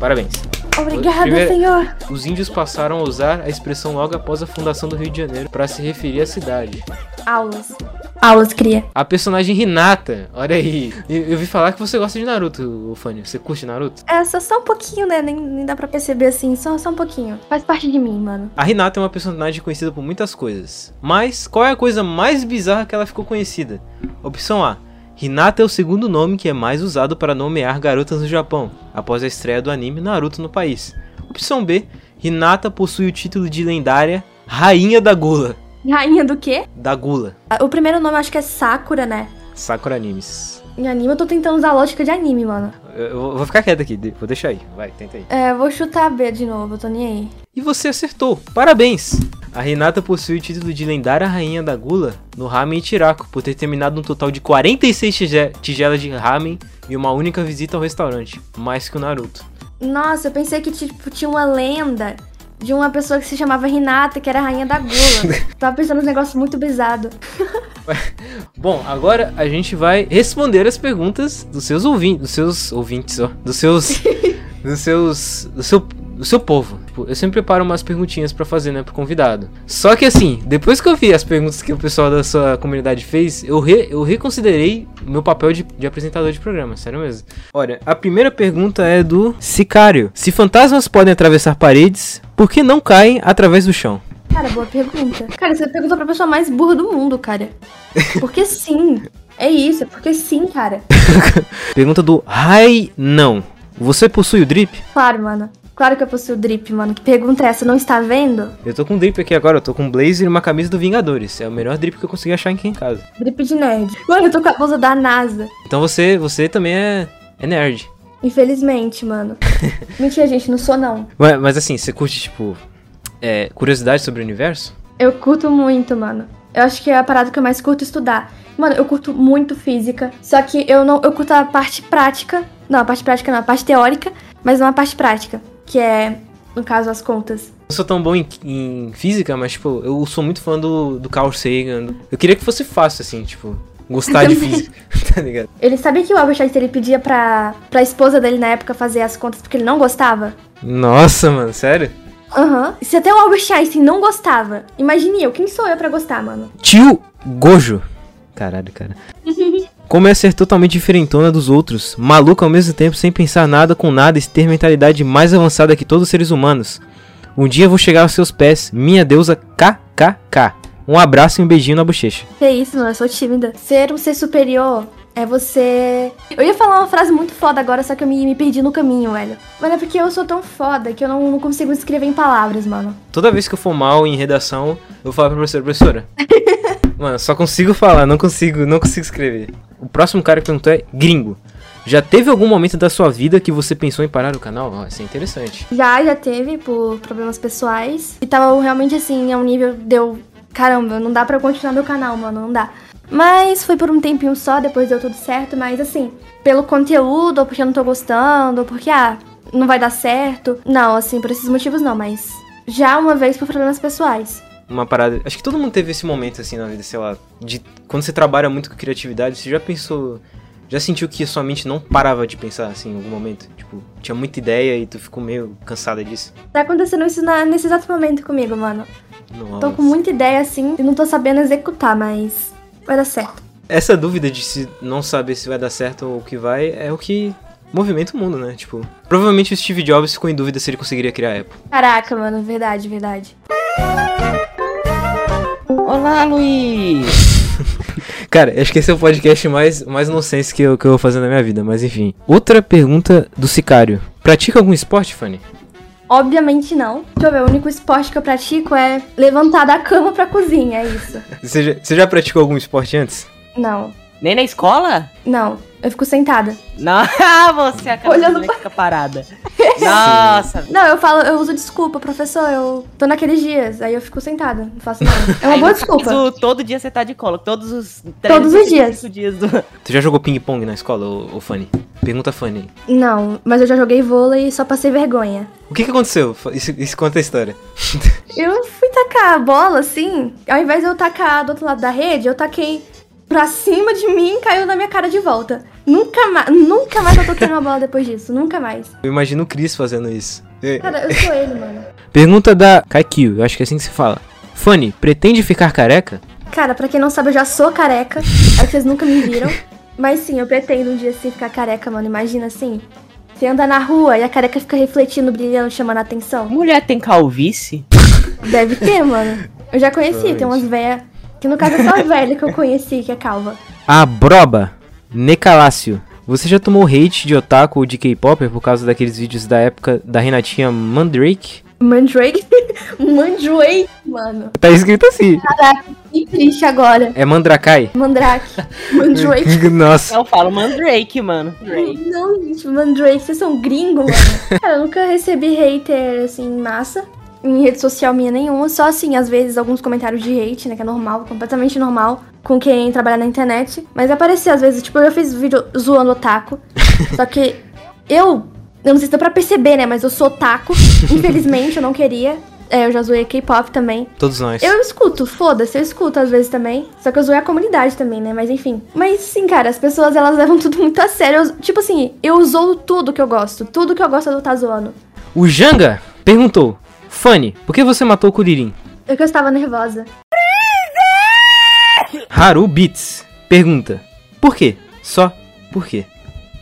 Parabéns. Obrigada, Primeiro- senhor. Os índios passaram a usar a expressão logo após a fundação do Rio de Janeiro para se referir à cidade. Aulas. Aulas, cria. A personagem Hinata, olha aí. Eu, eu vi falar que você gosta de Naruto, Fanny. Você curte Naruto? É, só, só um pouquinho, né? Nem, nem dá pra perceber assim, só, só um pouquinho. Faz parte de mim, mano. A Hinata é uma personagem conhecida por muitas coisas. Mas qual é a coisa mais bizarra que ela ficou conhecida? Opção A. Hinata é o segundo nome que é mais usado para nomear garotas no Japão, após a estreia do anime Naruto no país. Opção B. Hinata possui o título de lendária Rainha da Gula. Rainha do quê? Da Gula. O primeiro nome acho que é Sakura, né? Sakura Animes. Em anime eu tô tentando usar a lógica de anime, mano. Eu, eu vou ficar quieto aqui, vou deixar aí. Vai, tenta aí. É, eu vou chutar B de novo, eu tô nem aí. E você acertou. Parabéns! A Hinata possui o título de lendária rainha da gula no ramen Ichiraku, por ter terminado um total de 46 tige- tigelas de ramen e uma única visita ao restaurante, mais que o Naruto. Nossa, eu pensei que tipo, tinha uma lenda de uma pessoa que se chamava Hinata, que era a rainha da gula. Tava pensando nos negócios muito bizarro. Bom, agora a gente vai responder as perguntas dos seus ouvintes, dos seus ouvintes, ó, dos seus dos seus do seu do seu povo. Tipo, eu sempre preparo umas perguntinhas pra fazer, né, pro convidado. Só que assim, depois que eu vi as perguntas que o pessoal da sua comunidade fez, eu, re- eu reconsiderei meu papel de, de apresentador de programa, sério mesmo. Olha, a primeira pergunta é do Sicário. Se fantasmas podem atravessar paredes, por que não caem através do chão? Cara, boa pergunta. Cara, você perguntou pra pessoa mais burra do mundo, cara. Porque sim. É isso, é porque sim, cara. Pergunta do Rai Não. Você possui o drip? Claro, mano. Claro que eu possuo drip, mano. Que pergunta é essa? Não está vendo? Eu tô com drip aqui agora, eu tô com um blazer e uma camisa do Vingadores. É o melhor drip que eu consegui achar aqui em casa. Drip de nerd. Mano, eu tô com a blusa da NASA. Então você, você também é, é nerd. Infelizmente, mano. Mentira, gente, não sou não. Mas, mas assim, você curte, tipo, é, curiosidade sobre o universo? Eu curto muito, mano. Eu acho que é a parada que eu mais curto estudar. Mano, eu curto muito física. Só que eu não. Eu curto a parte prática. Não, a parte prática não, a parte teórica, mas não a parte prática. Que é, no caso, as contas. Não sou tão bom em, em física, mas, tipo, eu sou muito fã do, do Carl Sagan. Eu queria que fosse fácil, assim, tipo, gostar de física, tá ligado? Ele sabia que o Albert Einstein ele pedia pra, pra esposa dele na época fazer as contas porque ele não gostava? Nossa, mano, sério? Aham. Se até o Albert Einstein não gostava, imagine eu, quem sou eu pra gostar, mano? Tio Gojo. Caralho, cara. Como é ser totalmente diferentona dos outros, maluca ao mesmo tempo, sem pensar nada com nada e ter mentalidade mais avançada que todos os seres humanos. Um dia vou chegar aos seus pés, minha deusa KKK. Um abraço e um beijinho na bochecha. Que isso, mano, eu sou tímida. Ser um ser superior é você. Eu ia falar uma frase muito foda agora, só que eu me, me perdi no caminho, velho. Mas é porque eu sou tão foda que eu não, não consigo escrever em palavras, mano. Toda vez que eu for mal em redação, eu vou falar pra professora, professora. Mano, só consigo falar, não consigo, não consigo escrever. O próximo cara que perguntou é gringo. Já teve algum momento da sua vida que você pensou em parar o canal? Ó, isso é interessante. Já, já teve por problemas pessoais. E tava realmente assim, a um nível deu. Caramba, não dá pra eu continuar meu canal, mano, não dá. Mas foi por um tempinho só, depois deu tudo certo. Mas assim, pelo conteúdo, ou porque eu não tô gostando, ou porque, ah, não vai dar certo. Não, assim, por esses motivos não, mas já uma vez por problemas pessoais. Uma parada. Acho que todo mundo teve esse momento assim na vida, sei lá. De quando você trabalha muito com criatividade, você já pensou. Já sentiu que a sua mente não parava de pensar assim em algum momento? Tipo, tinha muita ideia e tu ficou meio cansada disso? Tá acontecendo isso na- nesse exato momento comigo, mano. Nossa. Tô com muita ideia assim e não tô sabendo executar, mas vai dar certo. Essa dúvida de se não saber se vai dar certo ou o que vai é o que movimenta o mundo, né? Tipo, provavelmente o Steve Jobs ficou em dúvida se ele conseguiria criar a Apple. Caraca, mano, verdade, verdade. Olá, Luiz! Cara, acho que esse é o podcast mais, mais nonsense que eu, que eu vou fazer na minha vida, mas enfim. Outra pergunta do Sicário. Pratica algum esporte, Fanny? Obviamente não. Deixa eu ver, o único esporte que eu pratico é levantar da cama pra cozinha, é isso. Você já, você já praticou algum esporte antes? Não, Nem na escola? não. Eu fico sentada. Não, você acaba Olhando de fica parada. Nossa, Não, eu falo, eu uso desculpa, professor, eu tô naqueles dias, aí eu fico sentada, não faço nada. É uma Aí boa desculpa. caso, todo dia você tá de cola, todos os Todos os 365 dias do... Tu já jogou ping-pong na escola, ô, ô Fanny? Pergunta Fanny. Não, mas eu já joguei vôlei e só passei vergonha. O que que aconteceu? Isso, isso conta a história. Eu fui tacar a bola assim, ao invés de eu tacar do outro lado da rede, eu taquei pra cima de mim e caiu na minha cara de volta. Nunca mais, nunca mais eu toquei numa bola depois disso, nunca mais. Eu imagino o Chris fazendo isso. É. Cara, eu sou ele, mano. Pergunta da Kaikyu, eu acho que é assim que se fala. Fanny, pretende ficar careca? Cara, pra quem não sabe, eu já sou careca. É que vocês nunca me viram. Mas sim, eu pretendo um dia assim ficar careca, mano. Imagina assim. Você anda na rua e a careca fica refletindo, brilhando, chamando a atenção. Mulher tem calvície? Deve ter, mano. Eu já conheci, tem umas velhas. Que no caso é só a velha que eu conheci, que é calva. A Broba, Necalácio. Você já tomou hate de otaku ou de K-pop por causa daqueles vídeos da época da Renatinha Mandrake? Mandrake. Mandrake, mano. Tá escrito assim. Que triste agora. É Mandrakai? Mandrake. Mandrake. Nossa. Eu falo Mandrake, mano. Drake. Não, gente, Mandrake, vocês são gringos, mano. Cara, eu nunca recebi hater, assim, em massa. Em rede social minha nenhuma. Só, assim, às vezes, alguns comentários de hate, né? Que é normal, completamente normal. Com quem trabalha na internet. Mas aparecia, às vezes, tipo, eu fiz vídeo zoando otaku. só que eu... Eu não sei se dá pra perceber, né? Mas eu sou otaku. Infelizmente, eu não queria. É, eu já zoei K-pop também. Todos nós. Eu escuto, foda-se, eu escuto às vezes também. Só que eu zoei a comunidade também, né? Mas enfim. Mas sim, cara, as pessoas elas levam tudo muito a sério. Eu- tipo assim, eu zoo tudo que eu gosto. Tudo que eu gosto eu tá zoando. O Janga perguntou: Fanny, por que você matou o Kuririn? É que eu estava nervosa. Haru Beats pergunta: Por quê? Só por quê?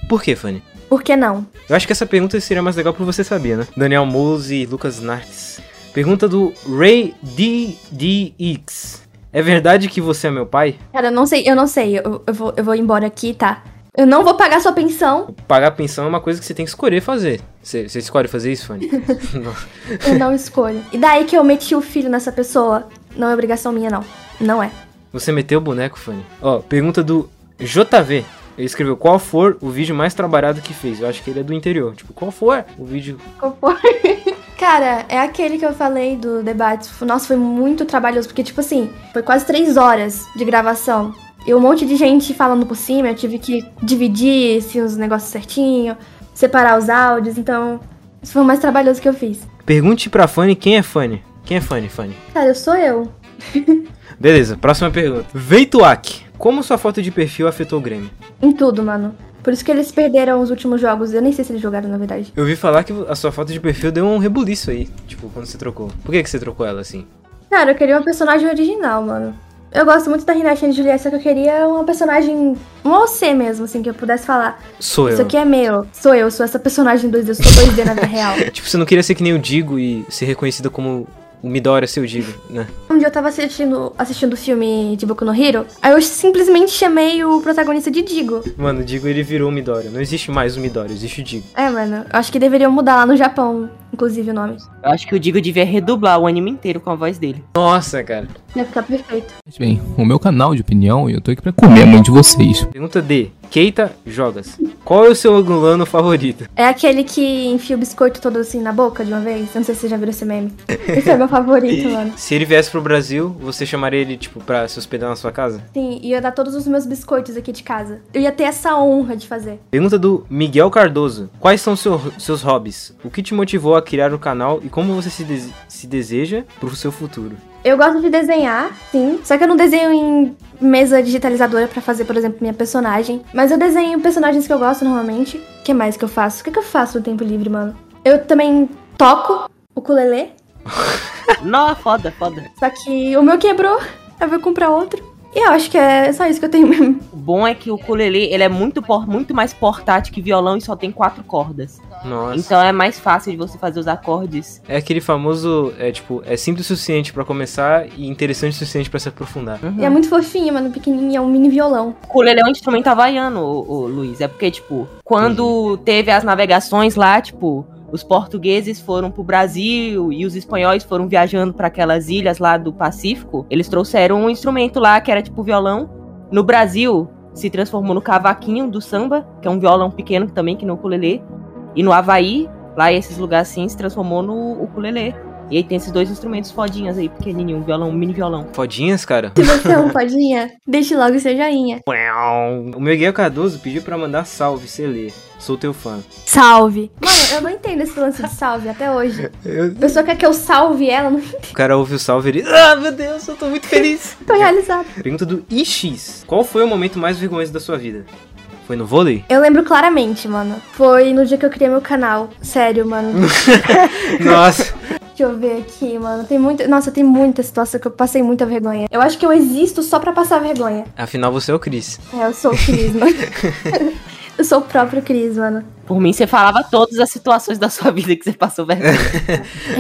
Por quê, Fanny? Por que não? Eu acho que essa pergunta seria mais legal pra você saber, né? Daniel Moles e Lucas Nartes. Pergunta do Ray DDX. É verdade que você é meu pai? Cara, eu não sei, eu não sei. Eu, eu vou, eu vou embora aqui, tá? Eu não vou pagar sua pensão. Pagar pensão é uma coisa que você tem que escolher fazer. Você, você escolhe fazer isso, Fanny? Eu não escolho. E daí que eu meti o filho nessa pessoa? Não é obrigação minha, não. Não é. Você meteu o boneco, Fanny? Ó, pergunta do JV. Ele escreveu qual for o vídeo mais trabalhado que fez. Eu acho que ele é do interior. Tipo, qual for o vídeo. Qual foi? Cara, é aquele que eu falei do debate. Nossa, foi muito trabalhoso, porque, tipo assim, foi quase três horas de gravação. E um monte de gente falando por cima, eu tive que dividir assim, os negócios certinho, separar os áudios, então. Isso foi o mais trabalhoso que eu fiz. Pergunte pra Fanny quem é Fanny. Quem é Fanny, Fanny? Cara, eu sou eu. Beleza, próxima pergunta. Veituak. Como sua foto de perfil afetou o Grêmio? Em tudo, mano. Por isso que eles perderam os últimos jogos. Eu nem sei se eles jogaram, na verdade. Eu ouvi falar que a sua foto de perfil deu um rebuliço aí. Tipo, quando você trocou. Por que, que você trocou ela assim? Cara, eu queria uma personagem original, mano. Eu gosto muito da Renatinha de Juliette, só que eu queria uma personagem. Um OC mesmo, assim, que eu pudesse falar. Sou eu. Isso aqui é meu. Sou eu, sou essa personagem 2D, eu sou 2D na vida real. Tipo, você não queria ser que nem o Digo e ser reconhecida como o Midoriya seu Digo, né? Um dia eu tava assistindo assistindo o filme de Boku no Hero, aí eu simplesmente chamei o protagonista de Digo. Mano, o Digo ele virou o Midoriya. Não existe mais o Midoriya, existe o Digo. É, mano, eu acho que deveriam mudar lá no Japão, inclusive, o nome. Eu acho que o Digo devia redublar o anime inteiro com a voz dele. Nossa, cara. Ia ficar perfeito. Bem, o meu canal de opinião e eu tô aqui pra comer a mãe de vocês. Pergunta D. Keita Jogas. Qual é o seu angolano favorito? É aquele que enfia o biscoito todo assim na boca de uma vez. Eu não sei se você já viu esse meme. Esse é meu favorito, mano. Se ele viesse pro Brasil, você chamaria ele, tipo, pra se hospedar na sua casa? Sim, ia dar todos os meus biscoitos aqui de casa. Eu ia ter essa honra de fazer. Pergunta do Miguel Cardoso. Quais são seu- seus hobbies? O que te motivou a criar o canal e como você se, des- se deseja pro seu futuro? Eu gosto de desenhar, sim. Só que eu não desenho em mesa digitalizadora pra fazer, por exemplo, minha personagem. Mas eu desenho personagens que eu gosto normalmente. O que mais que eu faço? O que, que eu faço no tempo livre, mano? Eu também toco o ukulele. Não, foda, foda. Só que o meu quebrou. Eu vou comprar outro. E eu acho que é só isso que eu tenho mesmo. O bom é que o ukulele, ele é muito, muito mais portátil que violão e só tem quatro cordas. Nossa. Então é mais fácil de você fazer os acordes. É aquele famoso, é tipo, é simples o suficiente pra começar e interessante o suficiente pra se aprofundar. E é muito fofinho, mano. Pequenininho, é um mini violão. O ukulele é um instrumento havaiano, o, o Luiz. É porque, tipo, quando teve as navegações lá, tipo, os portugueses foram pro Brasil e os espanhóis foram viajando pra aquelas ilhas lá do Pacífico, eles trouxeram um instrumento lá que era tipo violão. No Brasil, se transformou no cavaquinho do samba, que é um violão pequeno também, que no ukulele. E no Havaí, lá esses lugares assim, se transformou no ukulele. E aí tem esses dois instrumentos fodinhas aí, pequenininho, um violão, um mini violão. Fodinhas, cara? Se você é um fadinha, deixe logo seu joinha. O Miguel Cardoso pediu pra mandar salve, você lê. Sou teu fã. Salve. Mano, eu não entendo esse lance de salve até hoje. Eu- A pessoa quer que eu salve ela, não O cara ouve o salve e ele. Ah, meu Deus, eu tô muito feliz. tô realizada. Pergunta do IX. Qual foi o momento mais vergonhoso da sua vida? Foi no vôlei? Eu lembro claramente, mano. Foi no dia que eu criei meu canal. Sério, mano. Nossa. Deixa eu ver aqui, mano. Tem muita. Nossa, tem muita situação que eu passei muita vergonha. Eu acho que eu existo só pra passar vergonha. Afinal, você é o Cris. É, eu sou o Cris, mano. eu sou o próprio Cris, mano. Por mim, você falava todas as situações da sua vida que você passou vergonha.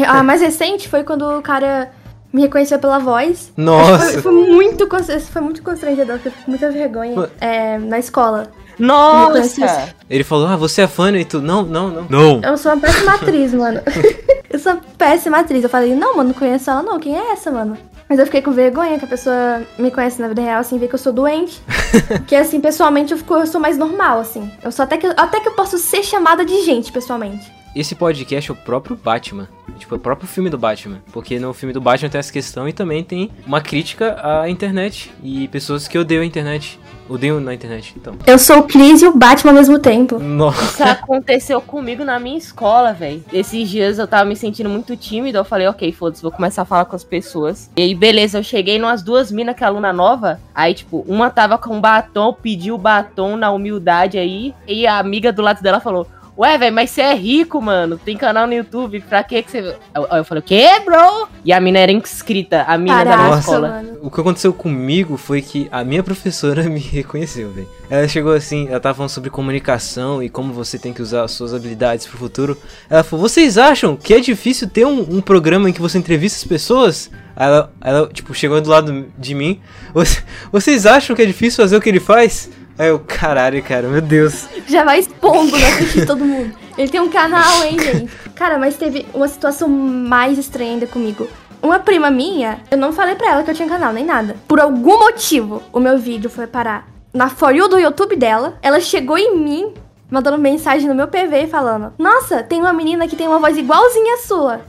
A mais recente foi quando o cara me reconheceu pela voz. Foi, Nossa. foi muito, const- foi muito constrangedor, porque eu fiquei com muita vergonha é, na escola. Nossa! Ele falou, ah, você é fã e tu. Não, não, não. Não. Eu sou uma péssima atriz, mano. eu sou uma péssima atriz. Eu falei, não, mano, não conheço ela, não. Quem é essa, mano? Mas eu fiquei com vergonha que a pessoa me conhece na vida real, assim, vê que eu sou doente. que, assim, pessoalmente eu, fico, eu sou mais normal, assim. Eu sou até que, até que eu posso ser chamada de gente, pessoalmente. Esse podcast é o próprio Batman. Tipo, é o próprio filme do Batman. Porque no filme do Batman tem essa questão e também tem uma crítica à internet. E pessoas que odeiam a internet. Odeiam na internet. Então. Eu sou o Cris e o Batman ao mesmo tempo. Nossa. Isso aconteceu comigo na minha escola, velho. Esses dias eu tava me sentindo muito tímido. Eu falei, ok, foda-se, vou começar a falar com as pessoas. E aí, beleza, eu cheguei numas duas minas que é aluna nova. Aí, tipo, uma tava com batom, pediu o batom na humildade aí. E a amiga do lado dela falou. Ué, velho, mas você é rico, mano. Tem canal no YouTube. Pra que que você. Eu, eu falei, o quê, bro? E a mina era inscrita, a mina da minha Caraca, escola. mano. O que aconteceu comigo foi que a minha professora me reconheceu, velho. Ela chegou assim, ela tava falando sobre comunicação e como você tem que usar as suas habilidades pro futuro. Ela falou: Vocês acham que é difícil ter um, um programa em que você entrevista as pessoas? Aí ela, ela, tipo, chegou do lado de mim. "Você- Vocês acham que é difícil fazer o que ele faz? Aí eu, caralho, cara, meu Deus. Já vai expondo na frente de todo mundo. Ele tem um canal, hein, gente? Cara, mas teve uma situação mais estranha ainda comigo. Uma prima minha, eu não falei pra ela que eu tinha canal, nem nada. Por algum motivo, o meu vídeo foi parar na For You do YouTube dela. Ela chegou em mim, mandando mensagem no meu PV falando: Nossa, tem uma menina que tem uma voz igualzinha à sua.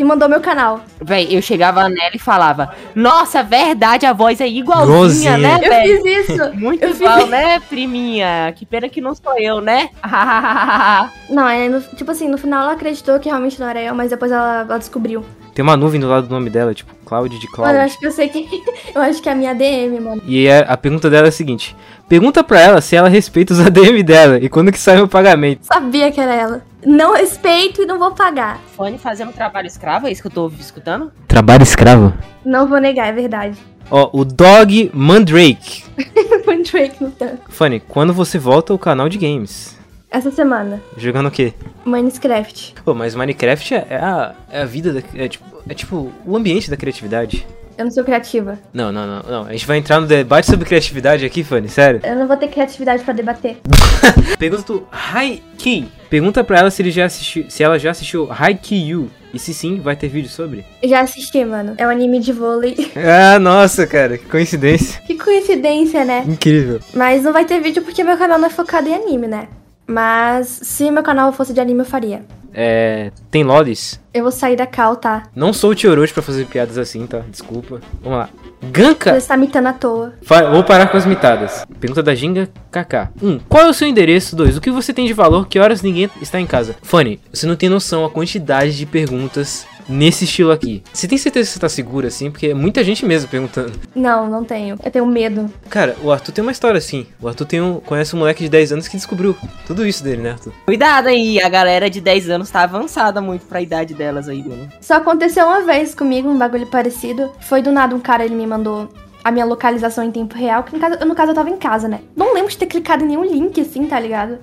E mandou meu canal. Véi, eu chegava nela e falava: Nossa, verdade, a voz é igualzinha, Igualzinha. né, Eu velho? fiz isso. Muito Eu fiz igual, né, priminha? Que pena que não sou eu, né? Não, é, no- tipo assim, no final ela acreditou que realmente não era eu, mas depois ela, ela descobriu. Tem uma nuvem do lado do nome dela, tipo, Cloud de Cloud. Mano, eu acho que eu sei que. eu acho que é a minha DM, mano. E a, a pergunta dela é a seguinte: Pergunta pra ela se ela respeita os ADM dela e quando que sai o pagamento. Sabia que era ela. Não respeito e não vou pagar. Fone fazendo trabalho escravo, é isso que eu tô escutando? Trabalho escravo? Não vou negar, é verdade. Ó, o Dog Mandrake. Foi Drake no tanque. Fanny, quando você volta ao canal de games? Essa semana, Jogando o quê? Minecraft. Pô, mas Minecraft é, é a, é a vida, da, é, tipo, é tipo o ambiente da criatividade. Eu não sou criativa. Não, não, não, não. A gente vai entrar no debate sobre criatividade aqui, Fanny, sério. Eu não vou ter criatividade pra debater. Pergunta do Haiki. Pergunta pra ela se, ele já assistiu, se ela já assistiu Haikyuu. E se sim, vai ter vídeo sobre? Já assisti, mano. É um anime de vôlei. Ah, nossa, cara, que coincidência. que coincidência, né? Incrível. Mas não vai ter vídeo porque meu canal não é focado em anime, né? Mas se meu canal fosse de anime, eu faria. É. Tem Lolis? Eu vou sair da cal, tá? Não sou o Tioroshi pra fazer piadas assim, tá? Desculpa. Vamos lá. Ganka! Você tá mitando à toa. Fa- Vou parar com as mitadas. Pergunta da Ginga KK. 1. Um, qual é o seu endereço? 2. O que você tem de valor? Que horas ninguém está em casa? Fanny, você não tem noção a quantidade de perguntas nesse estilo aqui. Você tem certeza que você tá segura assim? Porque é muita gente mesmo perguntando. Não, não tenho. Eu tenho medo. Cara, o Arthur tem uma história assim. O Arthur tem um, conhece um moleque de 10 anos que descobriu tudo isso dele, né, Arthur? Cuidado aí, a galera de 10 anos tá avançada muito pra idade delas aí, mano. Só aconteceu uma vez comigo, um bagulho parecido. Foi do nada um cara, ele me mandou a minha localização em tempo real, que no caso, no caso eu tava em casa, né? Não lembro de ter clicado em nenhum link assim, tá ligado?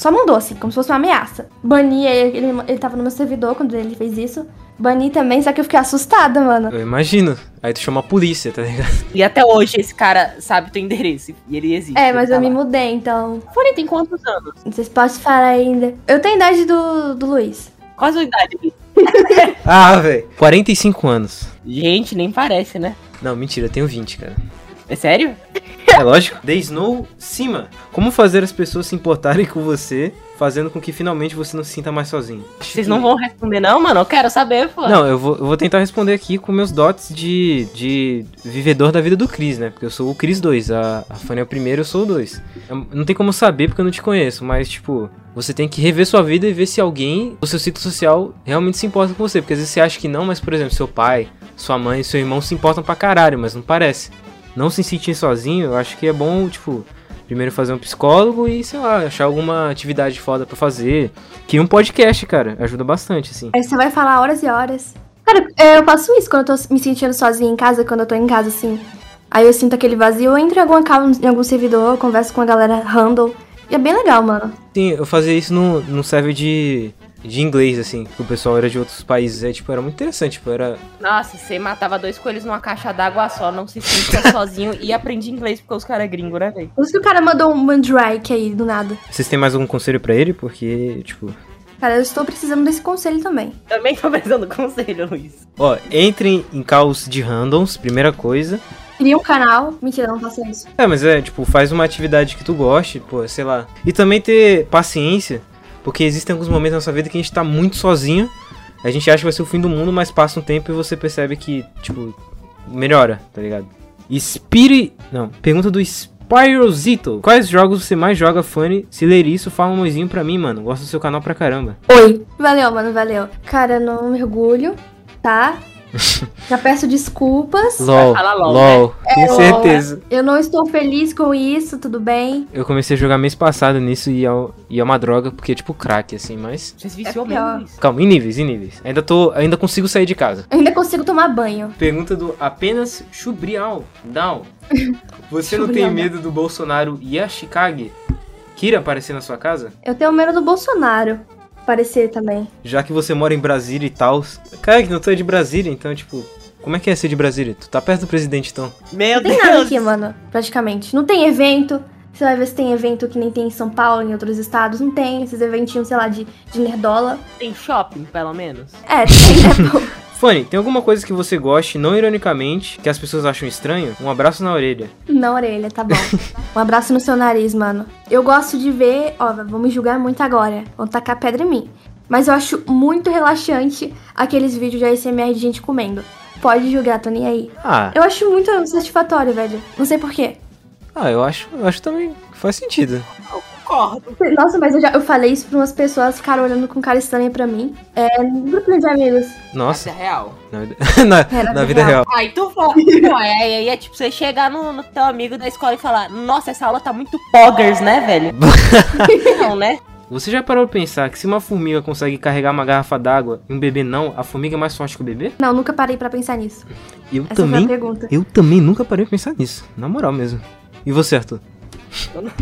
Só mandou assim, como se fosse uma ameaça. Bani, ele, ele, tava no meu servidor quando ele fez isso. Bani também, só que eu fiquei assustada, mano. Eu imagino. Aí tu chama a polícia, tá ligado? E até hoje esse cara sabe o teu endereço. E ele existe. É, mas tá eu me lá. mudei, então. Fone tem quantos anos? Não sei se posso falar ainda. Eu tenho a idade do, do Luiz. Qual a sua idade? Gui? Ah, velho. 45 anos. Gente, nem parece, né? Não, mentira, eu tenho 20, cara. É sério? É lógico. The Snow Cima. Como fazer as pessoas se importarem com você, fazendo com que finalmente você não se sinta mais sozinho? Vocês não vão responder, não, mano? Eu quero saber, pô. Não, eu vou, eu vou tentar responder aqui com meus dotes de, de vivedor da vida do Cris, né? Porque eu sou o Cris 2, a, a Fanny é o primeiro, eu sou o 2. Eu- Não tem como saber porque eu não te conheço, mas, tipo, você tem que rever sua vida e ver se alguém do seu ciclo social realmente se importa com você. Porque às vezes você acha que não, mas, por exemplo, seu pai, sua mãe, seu irmão se importam pra caralho, mas não parece. Não se sentir sozinho, eu acho que é bom, tipo, primeiro fazer um psicólogo e, sei lá, achar alguma atividade foda pra fazer. Que um podcast, cara, ajuda bastante, assim. Aí você vai falar horas e horas. Cara, é, eu faço isso quando eu tô me sentindo sozinha em casa, quando eu tô em casa, assim. Aí eu sinto aquele vazio, eu entro em algum account, em algum servidor, converso com a galera handle. E é bem legal, mano. Sim, eu fazia isso no, no server de, de inglês, assim, que o pessoal era de outros países. É, tipo, era muito interessante, tipo, era... Nossa, você matava dois coelhos numa caixa d'água só, não se sentia sozinho e aprendi inglês porque os caras é gringo, né, velho? Por isso que o cara mandou um Mandrake aí, do nada. Vocês têm mais algum conselho pra ele? Porque, tipo... Cara, eu estou precisando desse conselho também. Também tô precisando de conselho, Luiz. Ó, entrem em caos de randoms, primeira coisa. Cria um canal. Mentira, não faça isso. É, mas é, tipo, faz uma atividade que tu goste, pô, sei lá. E também ter paciência, porque existem alguns momentos na nossa vida que a gente tá muito sozinho. A gente acha que vai ser o fim do mundo, mas passa um tempo e você percebe que, tipo, melhora, tá ligado? Spiri... Não, pergunta do Spyrozito. Quais jogos você mais joga, Funny? Se ler isso, fala um oizinho pra mim, mano. Gosto do seu canal pra caramba. Oi. Valeu, mano, valeu. Cara, não mergulho, tá? Já peço desculpas. LOL, falar LOL, LOL, tenho LOL. certeza. Eu não estou feliz com isso, tudo bem? Eu comecei a jogar mês passado nisso e é, e é uma droga, porque é tipo crack, assim, mas... Vocês viciou É pior. mesmo. Calma, em níveis, em níveis. Ainda tô, ainda consigo sair de casa. Eu ainda consigo tomar banho. Pergunta do apenas Chubrial. Down. Você não tem medo do Bolsonaro Yashikage Kira aparecer na sua casa? Eu tenho medo do Bolsonaro aparecer também. Já que você mora em Brasília e tal. Cara, que não tô de Brasília, então, tipo, como é que é ser de Brasília? Tu tá perto do presidente, então. Meu Não tem Deus. nada aqui, mano, praticamente. Não tem evento. Você vai ver se tem evento que nem tem em São Paulo, em outros estados. Não tem esses eventinhos, sei lá, de, de nerdola. Tem shopping, pelo menos? É, tem, né? Fanny, tem alguma coisa que você goste, não ironicamente, que as pessoas acham estranho? Um abraço na orelha. Na orelha, tá bom. Um abraço no seu nariz, mano. Eu gosto de ver, ó, me julgar muito agora. Vão tacar pedra em mim. Mas eu acho muito relaxante aqueles vídeos de ASMR de gente comendo. Pode julgar, tô nem aí. Ah, Eu acho muito satisfatório, velho. Não sei porquê. ah eu acho, eu acho também que faz sentido. Concordo. Nossa, mas eu já eu falei isso pra umas pessoas, ficaram olhando com cara estranha pra mim. É, no grupo de amigos. Nossa, Essa é real. na, vida- na- Era na vida real. Aí tu fala. Não, é, aí é tipo você chegar no, no teu amigo da escola e falar: Nossa, essa aula tá muito poggers, né, velho? não, né? Você já parou pra pensar que se uma formiga consegue carregar uma garrafa d'água e um bebê não, a formiga é mais forte que o bebê? Não, nunca parei pra pensar nisso. Eu Essa foi também. a pergunta. Eu também nunca parei pra pensar nisso. Na moral mesmo. E você, Arthur? Eu não-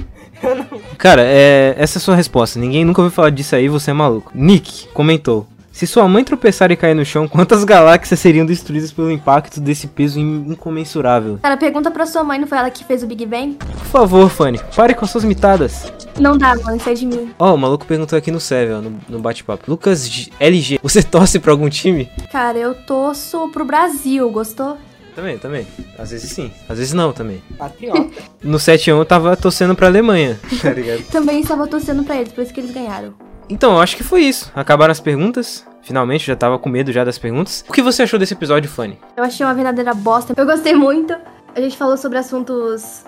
Cara, é, essa é a sua resposta. Ninguém nunca ouviu falar disso aí, você é maluco. Nick comentou. Se sua mãe tropeçar e cair no chão, quantas galáxias seriam destruídas pelo impacto desse peso in- incomensurável? Cara, pergunta pra sua mãe, não foi ela que fez o Big Bang? Por favor, Fanny, pare com as suas mitadas. Não dá, mano, sai de mim. Ó, o maluco perguntou aqui no server, ó, no, no bate-papo. Lucas G- LG, você torce pra algum time? Cara, eu torço pro Brasil, gostou? Também, também. Às vezes sim, às vezes não também. Patriota. No 7-1 eu tava torcendo pra Alemanha, tá ligado? Também estava torcendo pra eles, por isso que eles ganharam. Então, eu acho que foi isso. Acabaram as perguntas. Finalmente, já tava com medo já das perguntas. O que você achou desse episódio, Fanny? Eu achei uma verdadeira bosta. Eu gostei muito. A gente falou sobre assuntos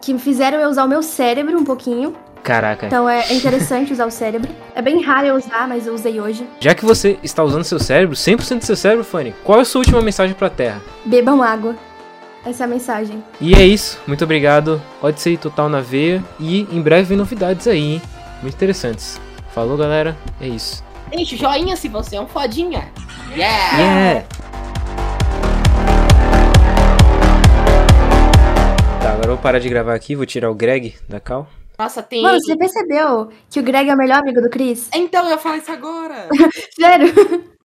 que me fizeram eu usar o meu cérebro um pouquinho. Caraca. Então é interessante usar o cérebro. É bem raro eu usar, mas eu usei hoje. Já que você está usando seu cérebro, 100% do seu cérebro, Fanny, qual é a sua última mensagem pra Terra? Bebam água. Essa é a mensagem. E é isso. Muito obrigado. Odyssey total na veia. E em breve vem novidades aí, hein? Muito interessantes. Falou, galera. É isso. Deixa o joinha se você é um fodinha. Yeah! Yeah! Tá, agora eu vou parar de gravar aqui, vou tirar o Greg da cal. Nossa, tem. Mano, você percebeu que o Greg é o melhor amigo do Chris? Então eu falo isso agora. Sério?